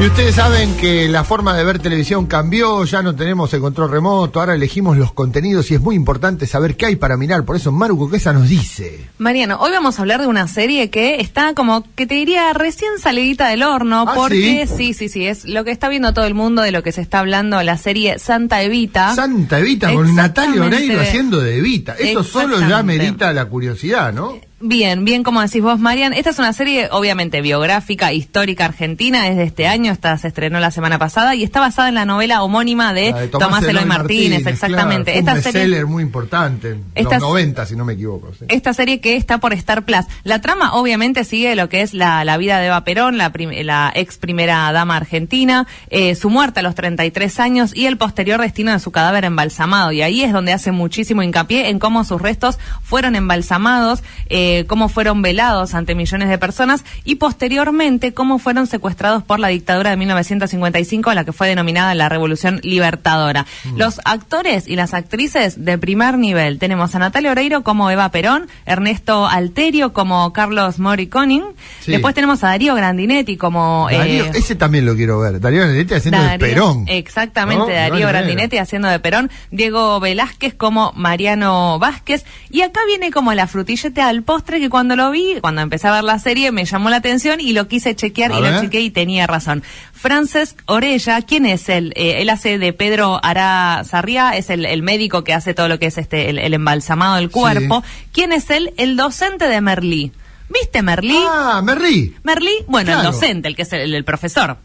Y ustedes saben que la forma de ver televisión cambió, ya no tenemos el control remoto, ahora elegimos los contenidos y es muy importante saber qué hay para mirar. Por eso Maru Coquesa nos dice. Mariano, hoy vamos a hablar de una serie que está como que te diría recién salidita del horno, ¿Ah, porque sí? sí? sí, sí, es lo que está viendo todo el mundo de lo que se está hablando la serie Santa Evita. Santa Evita con Natalia. Oreiro haciendo de Evita. Eso solo ya merita la curiosidad, ¿no? Bien, bien como decís vos, Marian. Esta es una serie obviamente biográfica, histórica argentina, es de este año, esta se estrenó la semana pasada y está basada en la novela homónima de, de Tomás Eloy Martínez, exactamente. Claro, esta serie muy importante, en Esta- los 90 si no me equivoco. sí. esta serie que está por Star Plus. La trama obviamente sigue lo que es la, la vida de Eva Perón, la, prim- la ex primera dama argentina, eh, su muerte a los 33 años y el posterior destino de su cadáver embalsamado. Y ahí es donde hace muchísimo hincapié en cómo sus restos fueron embalsamados, eh, cómo fueron velados ante millones de personas y posteriormente cómo fueron secuestrados por la dictadura de 1955, la que fue denominada la Revolución Libertadora. Los actores y las actrices de primer nivel. Tenemos a Natalia Oreiro como Eva Perón, Ernesto Alterio como Carlos Mori Conning. Sí. Después tenemos a Darío Grandinetti como... Darío, eh, ese también lo quiero ver. Darío Benedetti haciendo de Perón. Exactamente, Darío. Grandinetti haciendo de Perón, Diego Velázquez como Mariano Vázquez. Y acá viene como la frutilleta al postre que cuando lo vi, cuando empecé a ver la serie, me llamó la atención y lo quise chequear A y ver. lo chequeé y tenía razón. Francesc Orella, ¿quién es él? Eh, él hace de Pedro Ara Sarria, es el, el médico que hace todo lo que es este el, el embalsamado del cuerpo. ¿Quién es él? El docente de Merlí. ¿Viste Merlí? Ah, Merlí. Merlí, bueno, Claro. el docente, el que es el- el profesor.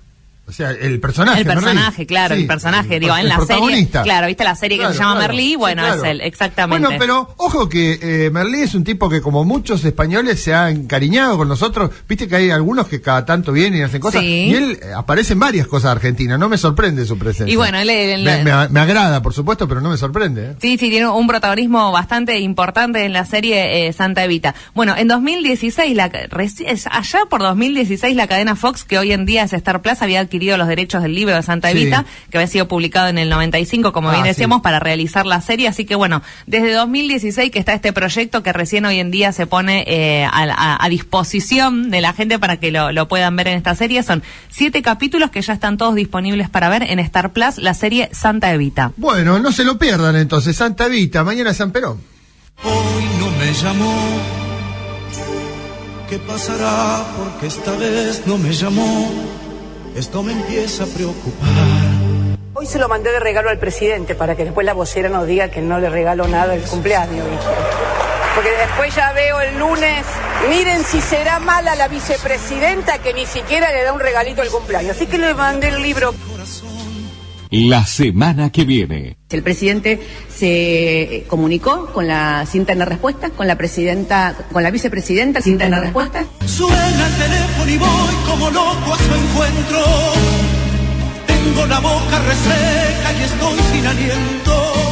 O sea, el personaje. El personaje, claro, Sí, el personaje, el- digo, en la serie. Claro, viste la serie que se llama claro. Merlí, Sí, bueno, claro. es él, exactamente. Bueno, pero ojo que eh, Merlí es un tipo que como muchos españoles se ha encariñado con nosotros. Viste que hay algunos que cada tanto vienen y hacen cosas. Sí. Y él eh, aparece en varias cosas argentinas. No me sorprende su presencia. Y bueno, él- él- me, me- me agrada, por supuesto, pero no me sorprende. ¿eh? Sí, sí, tiene un protagonismo bastante importante en la serie eh, Santa Evita. Bueno, en 2016, la, allá por 2016, la cadena Fox, que hoy en día es Star Plus, había adquirido los derechos del libro de Santa Sí. Evita, que había sido publicado en el 95, como Ah, bien sí. decíamos, para realizar la serie. Así que bueno, desde 2016 que está este proyecto que recién hoy en día se pone eh, a, a- a disposición de la gente para que lo, lo puedan ver en esta serie. Son siete capítulos que ya están todos disponibles para ver en Star Plus, la serie Santa Evita. Bueno, no se lo pierdan entonces. Santa Vita, mañana San Perón. Hoy no me llamó. ¿Qué pasará? Porque esta vez no me llamó. Esto me empieza a preocupar. Hoy se lo mandé de regalo al presidente para que después la vocera no diga que no le regalo nada el cumpleaños. Porque después ya veo el lunes, miren si será mala la vicepresidenta que ni siquiera le da un regalito al cumpleaños. Así que le mandé el libro. La semana que viene. El presidente se comunicó con la sin tener respuesta, con la presidenta, con la vicepresidenta sin tener respuesta. Suena el teléfono y voy como loco a su encuentro. Tengo la boca reseca y estoy sin aliento.